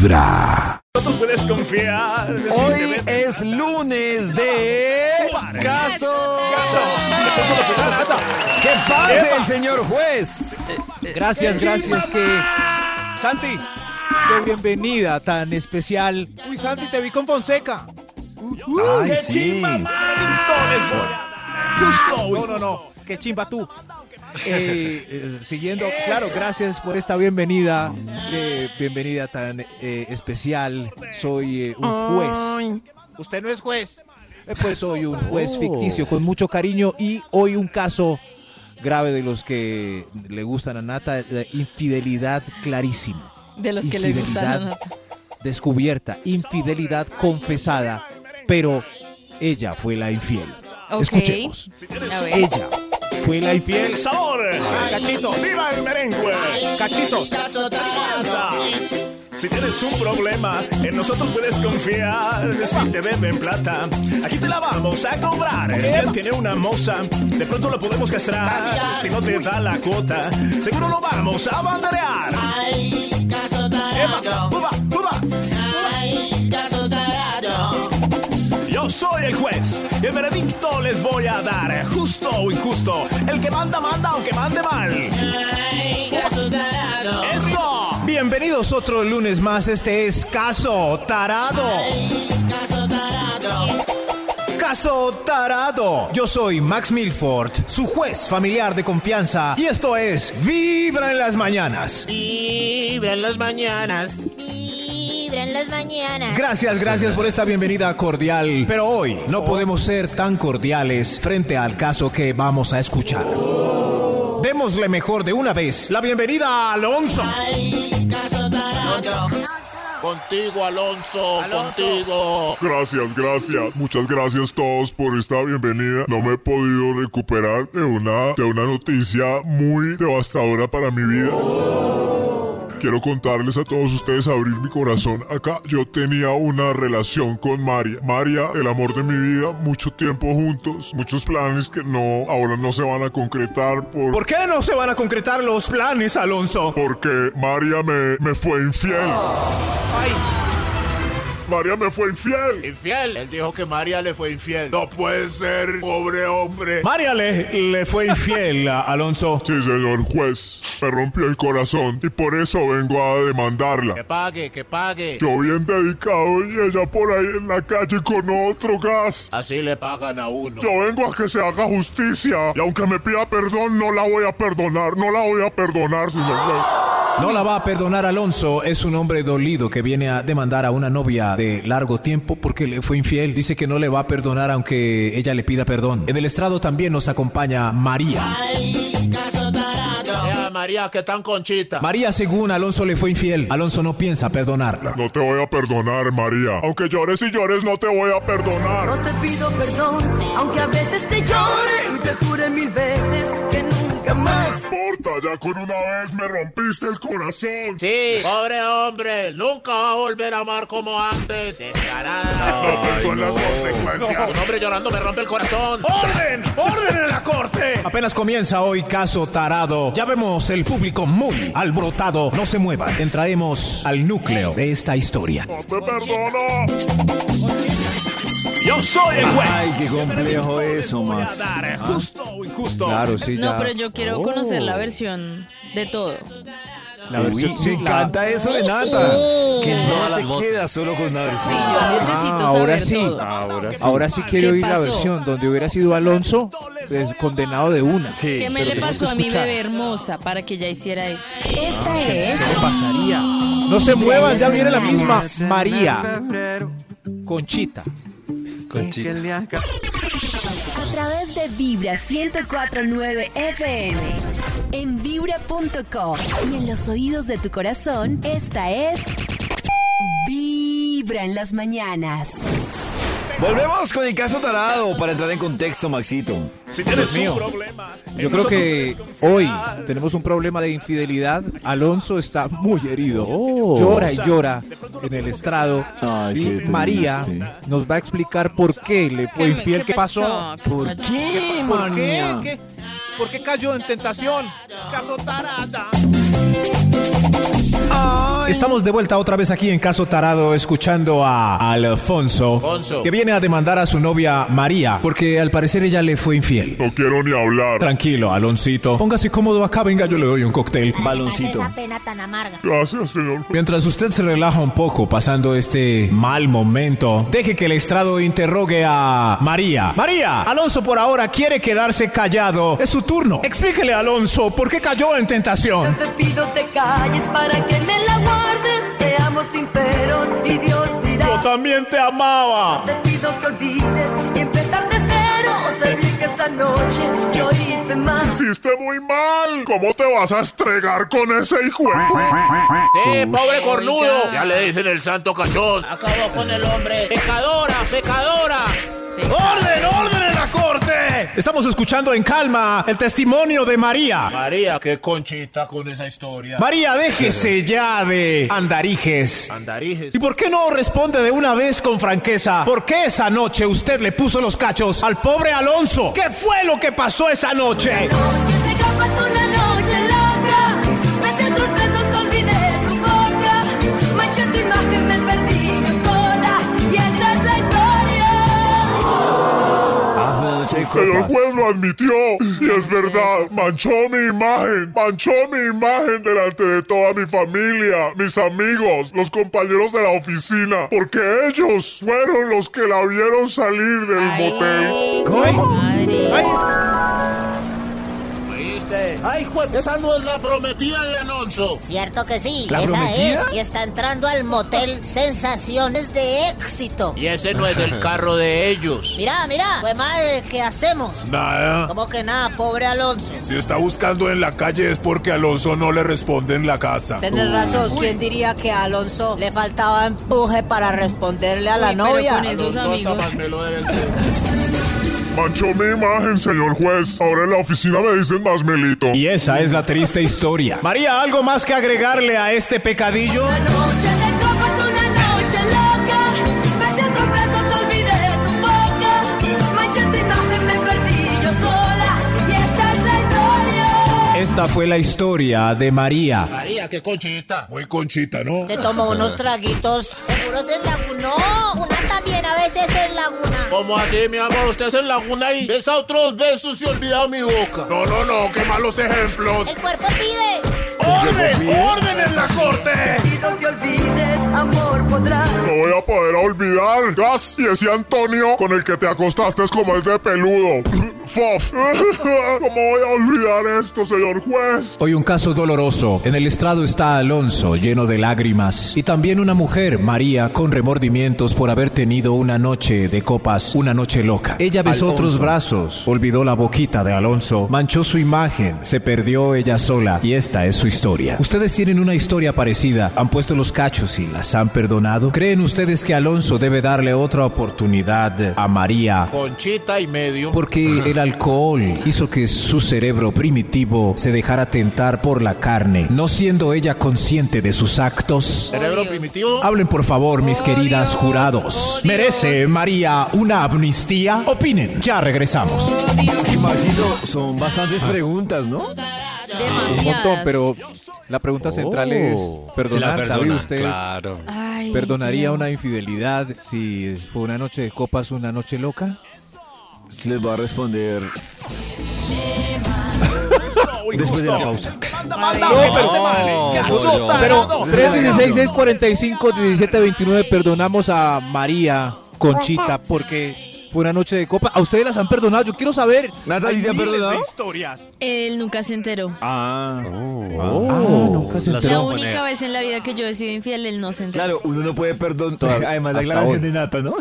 Vibra. Nosotros puedes confiar. Hoy es lunes de caso. ¿Qué pase el señor juez? Gracias, gracias que... Santi, qué bienvenida tan especial. Uy, Santi, te vi con Fonseca. Ay, ¡Qué sí. Justo. No, no, no, qué chimba tú. Eh, eh, siguiendo, claro, gracias por esta bienvenida, eh, bienvenida tan eh, especial. Soy eh, un juez. Usted no es juez. Eh, pues soy un juez ficticio con mucho cariño y hoy un caso grave de los que le gustan a Nata, de infidelidad clarísima. De los que les gustan a Infidelidad Nata. descubierta, infidelidad confesada, pero ella fue la infiel. Escuchemos. Ella fue la infiel. El sabor. Cachitos. ¡Viva el merengue! Cachitos. Danza. Si tienes un problema, en nosotros puedes confiar. Si te deben plata, aquí te la vamos a cobrar. Si él tiene una moza, de pronto lo podemos castrar. Si no te da la cuota, seguro lo vamos a banderear. Eva, uva, soy el juez y el veredicto les voy a dar, justo o injusto. El que manda, manda, aunque mande mal. ¡Eso! Bienvenidos otro lunes más. Este es Caso Tarado. Caso Tarado. Yo soy Max Milford, su juez familiar de confianza. Y esto es Vibra en las Mañanas. Vibra en las mañanas. Las mañanas. Gracias, gracias por esta bienvenida cordial. Pero hoy no podemos ser tan cordiales frente al caso que vamos a escuchar. Démosle mejor de una vez la bienvenida a Alonso. Contigo, Alonso, contigo. Gracias, gracias. Muchas gracias todos por esta bienvenida. No me he podido recuperar de una, de una noticia muy devastadora para mi vida. Quiero contarles a todos ustedes, abrir mi corazón. Acá yo tenía una relación con María. María, el amor de mi vida, mucho tiempo juntos, muchos planes que no, ahora no se van a concretar por... ¿Por qué no se van a concretar los planes, Alonso? Porque María me, me fue infiel. María me fue infiel. Infiel. Él dijo que María le fue infiel. No puede ser, pobre hombre. María le, le fue infiel a Alonso. Sí, señor juez, me rompió el corazón y por eso vengo a demandarla. Que pague, que pague. Yo bien dedicado y ella por ahí en la calle con otro gas. Así le pagan a uno. Yo vengo a que se haga justicia y aunque me pida perdón no la voy a perdonar, no la voy a perdonar, señor juez. No la va a perdonar Alonso, es un hombre dolido que viene a demandar a una novia de largo tiempo porque le fue infiel. Dice que no le va a perdonar aunque ella le pida perdón. En el estrado también nos acompaña María. María, que tan conchita. María, según Alonso le fue infiel, Alonso no piensa perdonarla. No te voy a perdonar, María. Aunque llores y llores, no te voy a perdonar. No te pido perdón, aunque a veces te llore y te jure mil veces No importa, ya con una vez me rompiste el corazón. Sí, pobre hombre. Nunca va a volver a amar como antes. Descarada. No, son las consecuencias. Un hombre llorando me rompe el corazón. ¡Orden! ¡Orden en la corte! Apenas comienza hoy caso tarado. Ya vemos el público muy alborotado. No se muevan. Entraremos al núcleo de esta historia. No te perdono. Yo soy el juez. Ay, qué complejo eso, Max. dar, justo o injusto. Claro, sí, ya. No, pero yo quiero conocer la versión de todo. La Uy, versión- sí, la- encanta eso de Nata. Que no se voces. queda solo con una Sí, versión. yo necesito Ah, ahora saber sí. todo. Ahora sí. Ahora sí quiero ¿Qué oír la versión donde hubiera sido Alonso pues, condenado de una. Sí. ¿Qué me le pasó a mi bebé hermosa para que ella hiciera eso? Esta es ¿Qué pasaría? No se muevan, ya viene la misma María Conchita. Conchita. a través de Vibra 1049 FM. En vibra.com y en los oídos de tu corazón, esta es Vibra en las mañanas. Volvemos con el caso tarado para entrar en contexto, Maxito. Si tienes mío. un problema, en Yo creo que hoy tenemos un problema de infidelidad. Alonso está muy herido. Oh. Llora y llora en el estrado. Ay, y María triste. nos va a explicar por qué le fue ¿Qué- infiel. qué ¿Qué pasó? pasó? ¿Qué ¿Por qué, ¿Por? ¿Qué? ¿Por qué cayó en tentación? Caso tarada. Estamos de vuelta otra vez aquí en Caso Tarado escuchando a Alfonso, Alfonso. que viene a demandar a su novia María porque al parecer ella le fue infiel. No quiero ni hablar. Tranquilo, Aloncito. Póngase cómodo acá, venga, yo le doy un cóctel. Baloncito. Esa pena tan amarga. Gracias, señor. Mientras usted se relaja un poco pasando este mal momento, deje que el estrado interrogue a María. María, Alonso por ahora quiere quedarse callado. Es su turno. Explíquele a Alonso por qué cayó en tentación. Te pido te calles para que me la guardes. Seamos sinceros y Dios dirá. también te amaba. Te pido que olvides y empezar de cero. Bien que esta noche yo hice mal. Hiciste muy mal. ¿Cómo te vas a estregar con ese hijo? de- Sí, pobre cornudo. Ya le dicen el santo cachón. Acabó con el hombre. Pecadora, pecadora. ¡Orden, orden en la corte! Estamos escuchando en calma el testimonio de María. María, qué conchita con esa historia. María, déjese ya de andarijes. Andarijes. ¿Y por qué no responde de una vez con franqueza? ¿Por qué esa noche usted le puso los cachos al pobre Alonso? ¿Qué fue lo que pasó esa noche? Historia. Señor juez lo admitió. Y es verdad. Manchó mi imagen. Manchó mi imagen delante de toda mi familia, mis amigos, los compañeros de la oficina. Porque ellos fueron los que la vieron salir del motel. Madre. ¿Oíste? Ay, juez, esa no es la prometida de Alonso. Cierto que sí, ¿La esa prometida? es. Y está entrando al motel Sensaciones de Éxito. Y ese no es el carro de ellos. Mira, mira, pues madre, ¿qué hacemos? Nada. Como que nada, pobre Alonso. Si está buscando en la calle es porque Alonso no le responde en la casa. Tenés razón, ¿quién diría que a Alonso le faltaba empuje para responderle a la Uy, pero novia? con esos amigos. Manchó mi imagen, señor juez. Ahora en la oficina me dicen más melito. Y esa es la triste historia. María, ¿algo más que agregarle a este pecadillo? Una noche de copas, una noche loca. Besé tus besos, olvidé tu boca. Manché tu imagen, me perdí yo sola. Y esta es la historia. Esta fue la historia de María. María, qué conchita. Muy conchita, ¿no? Te tomó unos traguitos. Seguros en laguna. No, una también a veces en laguna. ¿Cómo así, mi amor? Usted es en laguna y besa otros besos y olvida mi boca. No, no, no, qué malos ejemplos. El cuerpo pide. ¡Orden! ¡Orden en la corte! Pido que olvides, amor podrás. No voy a poder olvidar. Gas, y ese Antonio con el que te acostaste es como es de peludo. Fof. ¿Cómo voy a olvidar esto, señor juez? Hoy un caso doloroso. En el estrado está Alonso, lleno de lágrimas. Y también una mujer, María, con remordimientos por haber tenido una noche de copas, una noche loca. Ella besó otros brazos, olvidó la boquita de Alonso, manchó su imagen, se perdió ella sola. Y esta es su historia. ¿Ustedes tienen una historia parecida? ¿Han puesto los cachos y las han perdonado? ¿Creen ustedes que Alonso debe darle otra oportunidad a María? Conchita y medio. Porque el alcohol hizo que su cerebro primitivo se dejara tentar por la carne, no siendo ella consciente de sus actos. Cerebro primitivo. Hablen por favor, mis Oh, queridas Dios. jurados. Oh. ¿Merece María una amnistía? Opinen, ya regresamos. Oh, Maxito, son bastantes preguntas, ¿no? Un montón, pero la pregunta central es, ¿perdonar, David, usted Claro. Ay, perdonaría una infidelidad si fue una noche de copas, una noche loca? Les va a responder después de la pausa. Pero 316-645-1729 perdonamos a María Conchita porque fue una noche de copa. ¿A ustedes las han perdonado? Yo quiero saber. Natalie, Hay ¿te ha miles perdonado? de historias. Él nunca se enteró. Ah, Ah, nunca se La enteró. única vez en la vida que yo he sido infiel, él no se enteró. claro, uno no puede perdonar. Además, la hasta aclaración hoy. de Nata, ¿no?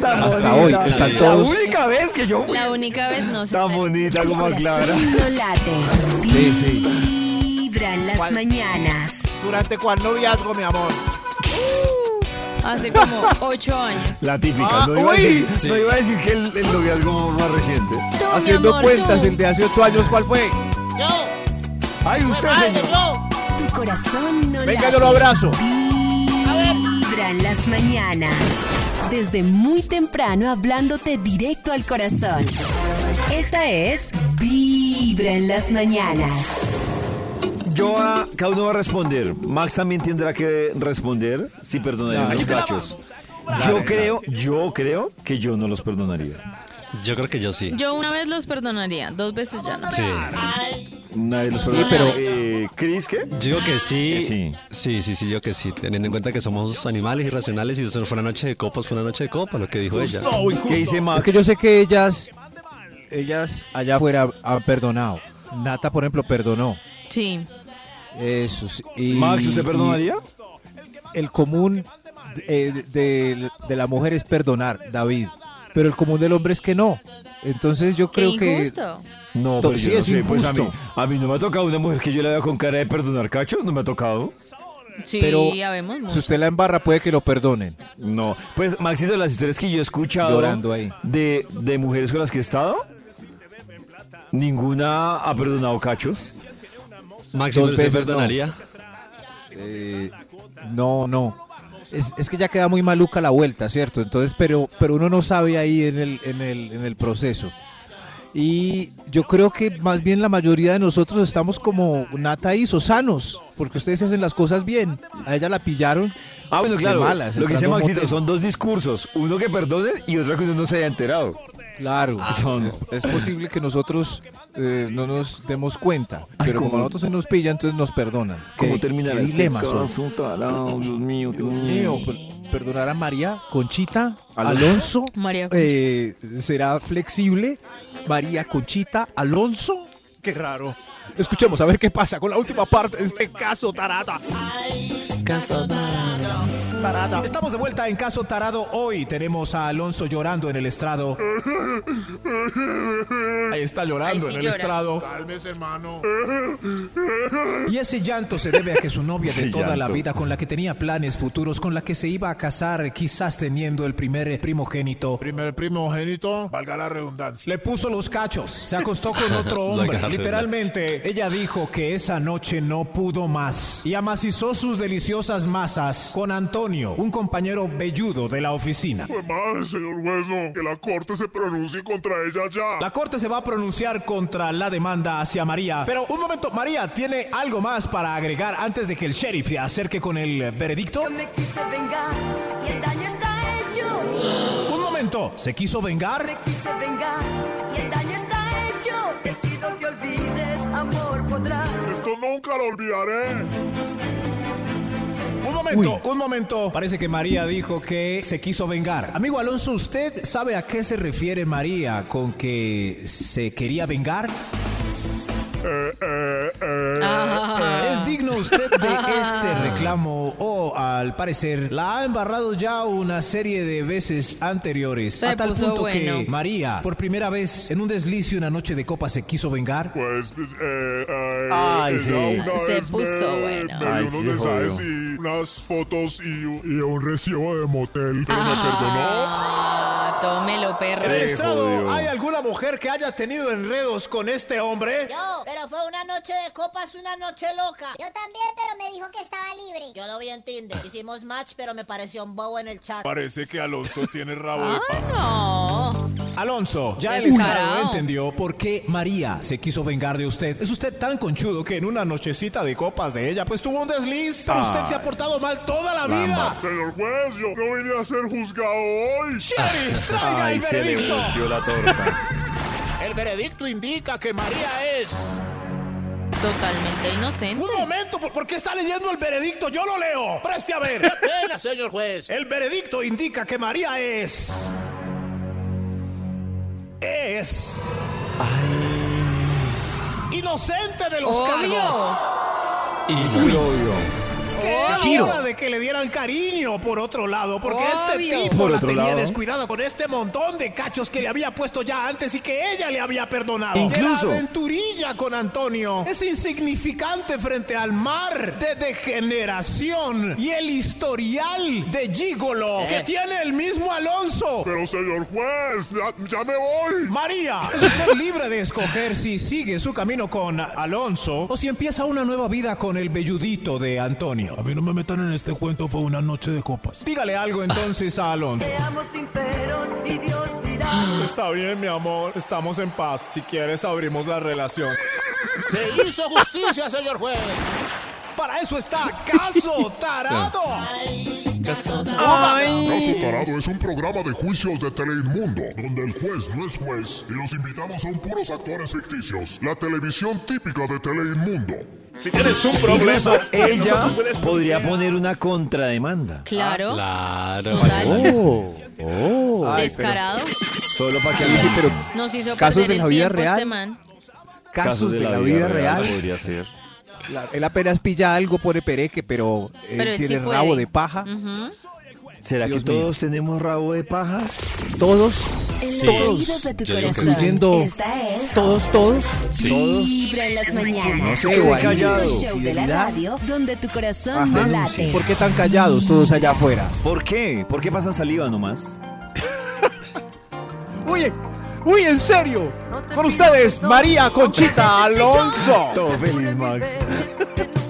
Tan hasta bonita. hoy, están La todos- única vez que yo fui La única vez no se tan enteró. bonita como aclara. Corazón no late. Sí, sí. Vibra en las mañanas. ¿Durante cuál noviazgo, mi amor? Hace como ocho años. La típica. Ah, no, iba a uy. decir, no iba a decir que el, el noviazgo más reciente. Tú, Haciendo amor, cuentas, tú. el de hace ocho años, ¿cuál fue? Yo, Ay, usted, señor. yo. Tu corazón no Venga, late. yo lo abrazo. Vibra en las mañanas. Desde muy temprano hablándote directo al corazón. Esta es Vibra en las mañanas. Yo a, cada uno va a responder. Max también tendrá que responder si perdonaría Claro. los cachos. Yo creo, yo creo que yo no los perdonaría. Yo creo que yo sí. Yo una vez los perdonaría, dos veces ya no. Sí. Una vez los Sí, perdonaría. pero- Eh, ¿Chris qué? Yo digo que sí. Sí. Sí, sí, sí, yo que sí. Teniendo en cuenta que somos animales irracionales y eso no fue una noche de copas, fue una noche de copas, lo que dijo ella. ¿Qué dice Max? Es que yo sé que ellas, ellas allá afuera han perdonado. Nata, por ejemplo, perdonó. Sí. Eso sí. Y- Max, ¿usted perdonaría? El común eh, de, de la mujer es perdonar, David. Pero el común del hombre es que no. Entonces yo Qué creo que... injusto. No, pero sí, yo no es sé, pues a mí, injusto. a mí no me ha tocado una mujer que yo la veo con cara de perdonar cachos, no me ha tocado. Sí, Pero Si mucho. usted la embarra puede que lo perdonen. No, pues Maxito, las historias que yo he escuchado Llorando ahí. De, de mujeres con las que he estado, ninguna ha perdonado cachos. Máximo, Dos ¿usted veces no. perdonaría? Eh, no, no. Es, es que ya queda muy maluca la vuelta, ¿cierto? Entonces, pero, pero uno no sabe ahí en el, en el, en el proceso. Y yo creo que más bien la mayoría de nosotros estamos como Nata hizo, sanos, porque ustedes hacen las cosas bien. A ella la pillaron. Ah, bueno, claro. malas, lo que dice Maxito son dos discursos. Uno que perdonen y otro que uno no se haya enterado. Claro, Son- es, es posible que nosotros eh, no nos demos cuenta, Ay, pero como cómo- a nosotros se nos pilla, entonces nos perdonan. ¿Cómo ¿Qué- terminará qué este caso, tarao? Dios mío, Dios Dios mío. mío, per- perdonar a María, Conchita, Alonso. Alonso, María eh, será flexible. María Conchita, Alonso, qué raro. Escuchemos a ver qué pasa con la última parte de este caso tarata. Estamos de vuelta en Caso Tarado. Hoy tenemos a Alonso llorando en el estrado. Ahí está llorando sí en el llora. estrado. Cálmese, hermano. Y ese llanto se debe a que su novia de Ese toda la llanto. vida, con la que tenía planes futuros, con la que se iba a casar, quizás teniendo el primer primogénito, Primer primogénito, valga la redundancia. le puso los cachos. Se acostó con otro hombre. Literalmente, ella dijo que esa noche no pudo más. Y amacizó sus deliciosas masas con Antonio, un compañero velludo de la oficina. Pues madre, señor juez, no, que la corte se pronuncie contra ella ya. La corte se va a pronunciar contra la demanda hacia María. Pero un momento, María, ¿tiene algo más para agregar antes de que el sheriff se acerque con el veredicto? Yo me quise vengar y el daño está hecho. Un momento, ¿se quiso vengar? Me quise vengar y el daño está hecho. Te pido que olvides, amor, podrás. Esto nunca lo olvidaré. Un momento, un momento. Parece que María dijo que se quiso vengar. Amigo Alonso, ¿usted sabe a qué se refiere María con que se quería vengar? Eh, eh, eh. Ah. ¿Es digno usted de este reclamo o al parecer la ha embarrado ya una serie de veces anteriores Se a tal puso punto bueno. que María por primera vez en un desliz y una noche de copa se quiso vengar? Pues, pues, eh, eh, Ay, ella sí. Se puso me, bueno. me dio Ay, unos sí, mensajes jodió. y unas fotos y, y un recibo de motel, pero me perdonó. Ah, tómelo, perro. ¿En el estrado hay alguna mujer que haya tenido enredos con este hombre? Yo, pero fue una noche de copas, una noche loca. Yo también, pero me dijo que estaba libre. Yo lo vi en Tinder. Hicimos match, pero me pareció un bobo en el chat. Parece que Alonso tiene rabo de Ah, paja. no. Alonso, ya el. Estado entendió por qué María se quiso vengar de usted. Es usted tan conchudo que en una nochecita de copas de ella, pues tuvo un desliz. Pero usted se ha portado mal toda la vida. Señor juez, yo no vine a ser juzgado hoy. Sheriff, traiga Ay, el se le veredicto. volteó la torta. El veredicto indica que María es. Totalmente inocente. Un momento, ¿por, por qué está leyendo el veredicto? Yo lo leo. Preste a ver. Pena, señor juez. El veredicto indica que María es. Es. Inocente de los cargos. Obvio. Que era Giro. hora de que le dieran cariño por otro lado, porque este Obvio. tipo Por la otro tenía lado. descuidada con este montón de cachos que le había puesto ya antes y que ella le había perdonado. Incluso. Era aventurilla con Antonio. Es insignificante frente al mar de degeneración y el historial de gigolo que tiene el mismo Alonso. Pero señor juez, ya, ya me voy. María, es usted libre de escoger si sigue su camino con Alonso o si empieza una nueva vida con el velludito de Antonio. A mí no me metan en este cuento, fue una noche de copas. Dígale algo entonces a Alonso. Seamos sinceros y Dios dirá. Está bien, mi amor, estamos en paz. Si quieres, abrimos la relación. Se hizo justicia, señor juez. Para eso está Caso Tarado. Caso Tarado es un programa de juicios de Teleinmundo, donde el juez no es juez y los invitados son puros actores ficticios. La televisión típica de Teleinmundo. Si tienes un problema, Incluso ella podría poner una contrademanda. Claro. Claro. Total. Oh. Ay, pero Descarado. Solo para que Sí, sí, pero Nos hizo casos perder de el la vida tiempo real. este man. casos de la vida real. podría ser. La- él apenas pilla algo, pone pereque, pero él Pero él tiene sí puede. rabo de paja. Ujú. ¿Será Dios que mío. todos tenemos rabo de paja? Todos, los todos, de tu corazón. incluyendo Esta es todos, todos. Vibra en las mañanas. No se Qué callado. El show de la radio donde tu corazón Ajá. no late. ¿Por qué tan callados todos allá afuera? ¿Por qué? ¿Por qué pasan saliva nomás? Uy, uy, en serio. Con ustedes, María Conchita Alonso. Todo feliz, Max.